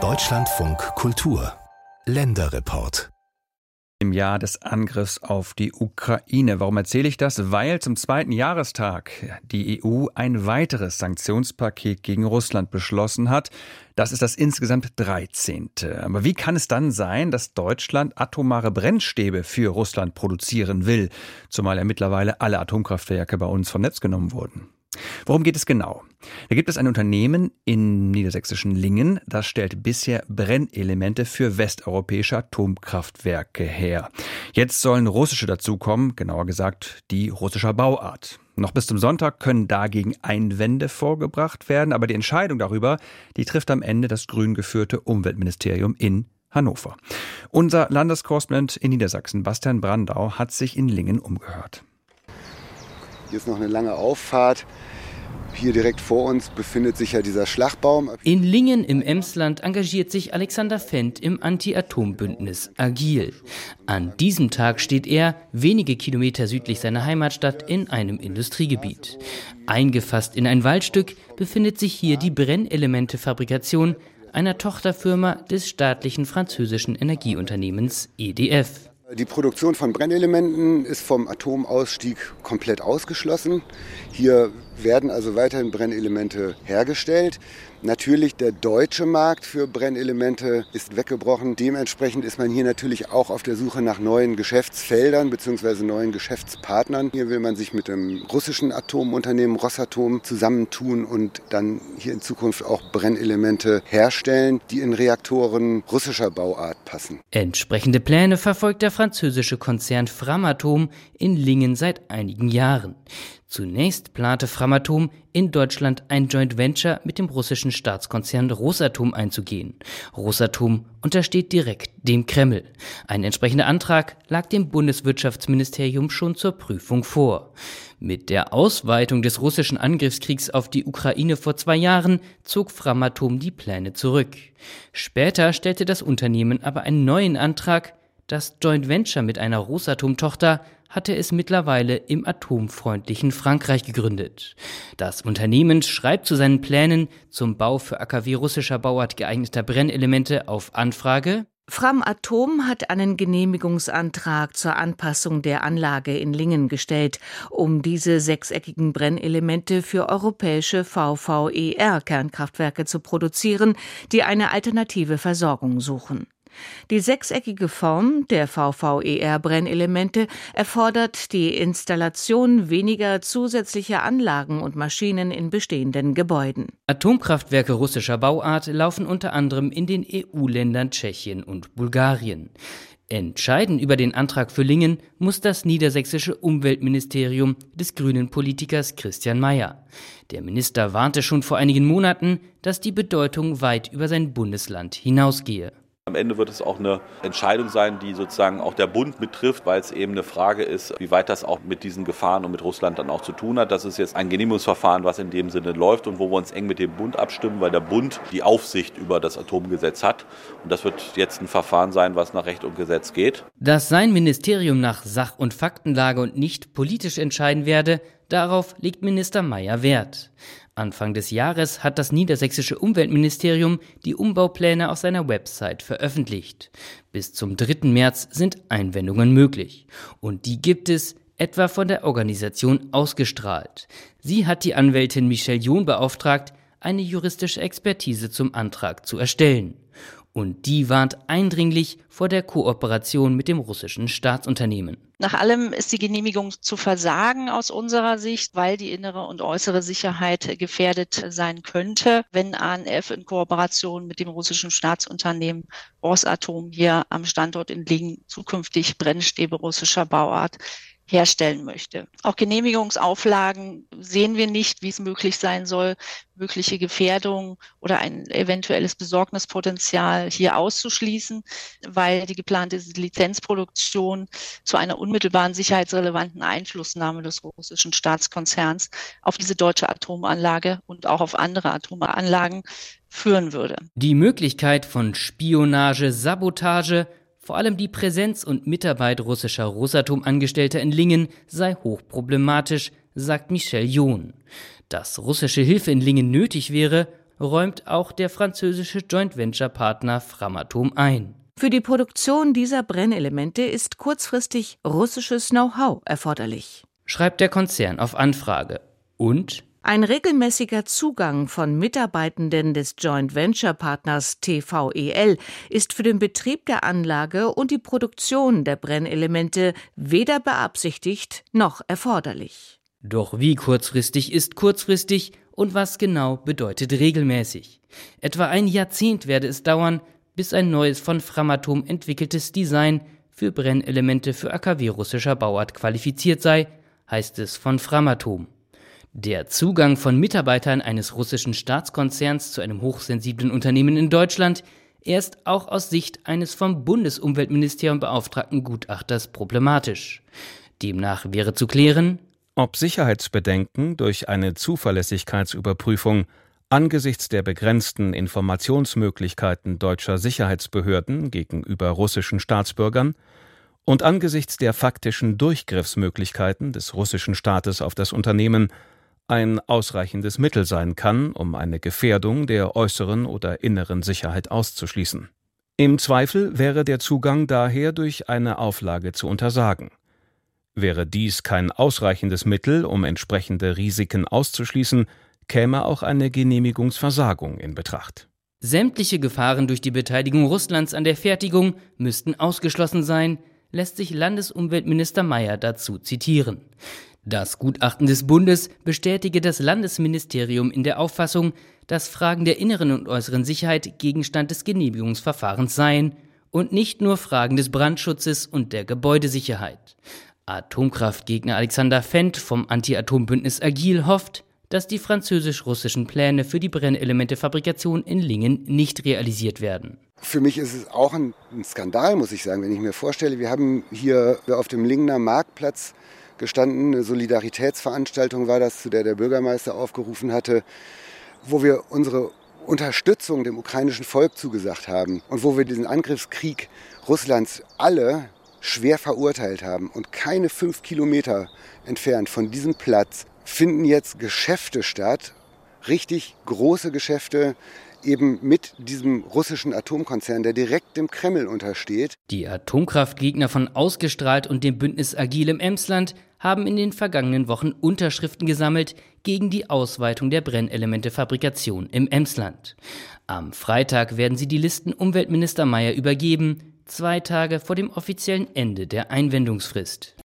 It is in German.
Deutschlandfunk Kultur Länderreport im Jahr des Angriffs auf die Ukraine. Warum erzähle ich das? Weil zum zweiten Jahrestag die EU ein weiteres Sanktionspaket gegen Russland beschlossen hat. Das ist das insgesamt 13. Aber wie kann es dann sein, dass Deutschland atomare Brennstäbe für Russland produzieren will, zumal ja mittlerweile alle Atomkraftwerke bei uns vom Netz genommen wurden? Worum geht es genau? Da gibt es ein Unternehmen in niedersächsischen Lingen, das stellt bisher Brennelemente für westeuropäische Atomkraftwerke her. Jetzt sollen russische dazukommen, genauer gesagt die russischer Bauart. Noch bis zum Sonntag können dagegen Einwände vorgebracht werden, aber die Entscheidung darüber, die trifft am Ende das grün geführte Umweltministerium in Hannover. Unser Landeskorrespondent in Niedersachsen, Bastian Brandau, hat sich in Lingen umgehört. Hier ist noch eine lange Auffahrt. Hier direkt vor uns befindet sich ja dieser Schlagbaum. In Lingen im Emsland engagiert sich Alexander Fendt im Anti-Atom-Bündnis Agil. An diesem Tag steht er wenige Kilometer südlich seiner Heimatstadt in einem Industriegebiet. Eingefasst in ein Waldstück befindet sich hier die Brennelementefabrikation einer Tochterfirma des staatlichen französischen Energieunternehmens EDF. Die Produktion von Brennelementen ist vom Atomausstieg komplett ausgeschlossen. Hier werden also weiterhin Brennelemente hergestellt. Natürlich, der deutsche Markt für Brennelemente ist weggebrochen. Dementsprechend ist man hier natürlich auch auf der Suche nach neuen Geschäftsfeldern bzw. neuen Geschäftspartnern. Hier will man sich mit dem russischen Atomunternehmen Rosatom zusammentun und dann hier in Zukunft auch Brennelemente herstellen, die in Reaktoren russischer Bauart passen. Entsprechende Pläne verfolgt der französische Konzern Framatom in Lingen seit einigen Jahren. Zunächst plante Framatom in Deutschland ein Joint Venture mit dem russischen Staatskonzern Rosatom einzugehen. Rosatom untersteht direkt dem Kreml. Ein entsprechender Antrag lag dem Bundeswirtschaftsministerium schon zur Prüfung vor. Mit der Ausweitung des russischen Angriffskriegs auf die Ukraine vor zwei Jahren zog Framatom die Pläne zurück. Später stellte das Unternehmen aber einen neuen Antrag, das Joint Venture mit einer Rosatom-Tochter hatte es mittlerweile im atomfreundlichen Frankreich gegründet. Das Unternehmen schreibt zu seinen Plänen zum Bau für AKW russischer Bauart geeigneter Brennelemente auf Anfrage Fram Atom hat einen Genehmigungsantrag zur Anpassung der Anlage in Lingen gestellt, um diese sechseckigen Brennelemente für europäische VVER-Kernkraftwerke zu produzieren, die eine alternative Versorgung suchen. Die sechseckige Form der VVER-Brennelemente erfordert die Installation weniger zusätzlicher Anlagen und Maschinen in bestehenden Gebäuden. Atomkraftwerke russischer Bauart laufen unter anderem in den EU-Ländern Tschechien und Bulgarien. Entscheiden über den Antrag für Lingen muss das niedersächsische Umweltministerium des grünen Politikers Christian Mayer. Der Minister warnte schon vor einigen Monaten, dass die Bedeutung weit über sein Bundesland hinausgehe. Am Ende wird es auch eine Entscheidung sein, die sozusagen auch der Bund betrifft, weil es eben eine Frage ist, wie weit das auch mit diesen Gefahren und mit Russland dann auch zu tun hat. Das ist jetzt ein Genehmigungsverfahren, was in dem Sinne läuft und wo wir uns eng mit dem Bund abstimmen, weil der Bund die Aufsicht über das Atomgesetz hat. Und das wird jetzt ein Verfahren sein, was nach Recht und Gesetz geht. Dass sein Ministerium nach Sach- und Faktenlage und nicht politisch entscheiden werde, darauf legt Minister Mayer Wert. Anfang des Jahres hat das niedersächsische Umweltministerium die Umbaupläne auf seiner Website veröffentlicht. Bis zum 3. März sind Einwendungen möglich. Und die gibt es etwa von der Organisation ausgestrahlt. Sie hat die Anwältin Michelle John beauftragt, eine juristische Expertise zum Antrag zu erstellen und die warnt eindringlich vor der Kooperation mit dem russischen Staatsunternehmen. Nach allem ist die Genehmigung zu versagen aus unserer Sicht, weil die innere und äußere Sicherheit gefährdet sein könnte, wenn ANF in Kooperation mit dem russischen Staatsunternehmen Rosatom hier am Standort in Lingen zukünftig Brennstäbe russischer Bauart herstellen möchte. Auch Genehmigungsauflagen sehen wir nicht, wie es möglich sein soll, mögliche Gefährdung oder ein eventuelles Besorgnispotenzial hier auszuschließen, weil die geplante Lizenzproduktion zu einer unmittelbaren sicherheitsrelevanten Einflussnahme des russischen Staatskonzerns auf diese deutsche Atomanlage und auch auf andere Atomanlagen führen würde. Die Möglichkeit von Spionage, Sabotage vor allem die Präsenz und Mitarbeit russischer Rosatom-Angestellter in Lingen sei hochproblematisch, sagt Michel John. Dass russische Hilfe in Lingen nötig wäre, räumt auch der französische Joint Venture Partner Framatome ein. Für die Produktion dieser Brennelemente ist kurzfristig russisches Know-how erforderlich, schreibt der Konzern auf Anfrage. Und ein regelmäßiger Zugang von Mitarbeitenden des Joint Venture Partners TVEL ist für den Betrieb der Anlage und die Produktion der Brennelemente weder beabsichtigt noch erforderlich. Doch wie kurzfristig ist kurzfristig und was genau bedeutet regelmäßig? Etwa ein Jahrzehnt werde es dauern, bis ein neues von Framatome entwickeltes Design für Brennelemente für AKW russischer Bauart qualifiziert sei, heißt es von Framatome. Der Zugang von Mitarbeitern eines russischen Staatskonzerns zu einem hochsensiblen Unternehmen in Deutschland erst auch aus Sicht eines vom Bundesumweltministerium beauftragten Gutachters problematisch. Demnach wäre zu klären, ob Sicherheitsbedenken durch eine Zuverlässigkeitsüberprüfung Angesichts der begrenzten Informationsmöglichkeiten deutscher Sicherheitsbehörden gegenüber russischen Staatsbürgern und angesichts der faktischen Durchgriffsmöglichkeiten des russischen Staates auf das Unternehmen ein ausreichendes Mittel sein kann, um eine Gefährdung der äußeren oder inneren Sicherheit auszuschließen. Im Zweifel wäre der Zugang daher durch eine Auflage zu untersagen. Wäre dies kein ausreichendes Mittel, um entsprechende Risiken auszuschließen, käme auch eine Genehmigungsversagung in Betracht. Sämtliche Gefahren durch die Beteiligung Russlands an der Fertigung müssten ausgeschlossen sein, lässt sich Landesumweltminister Mayer dazu zitieren. Das Gutachten des Bundes bestätige das Landesministerium in der Auffassung, dass Fragen der inneren und äußeren Sicherheit Gegenstand des Genehmigungsverfahrens seien und nicht nur Fragen des Brandschutzes und der Gebäudesicherheit. Atomkraftgegner Alexander Fendt vom Anti-Atom-Bündnis Agil hofft, dass die französisch-russischen Pläne für die Brennelementefabrikation in Lingen nicht realisiert werden. Für mich ist es auch ein, Skandal, muss ich sagen, wenn ich mir vorstelle, wir haben hier auf dem Lingener Marktplatz gestanden, eine Solidaritätsveranstaltung war das, zu der der Bürgermeister aufgerufen hatte, wo wir unsere Unterstützung dem ukrainischen Volk zugesagt haben und wo wir diesen Angriffskrieg Russlands alle schwer verurteilt haben. Und keine fünf Kilometer entfernt von diesem Platz finden jetzt Geschäfte statt, richtig große Geschäfte, eben mit diesem russischen Atomkonzern, der direkt dem Kreml untersteht. Die Atomkraftgegner von Ausgestrahlt und dem Bündnis Agil im Emsland haben in den vergangenen Wochen Unterschriften gesammelt gegen die Ausweitung der Brennelementefabrikation im Emsland. Am Freitag werden sie die Listen Umweltminister Mayer übergeben, zwei Tage vor dem offiziellen Ende der Einwendungsfrist.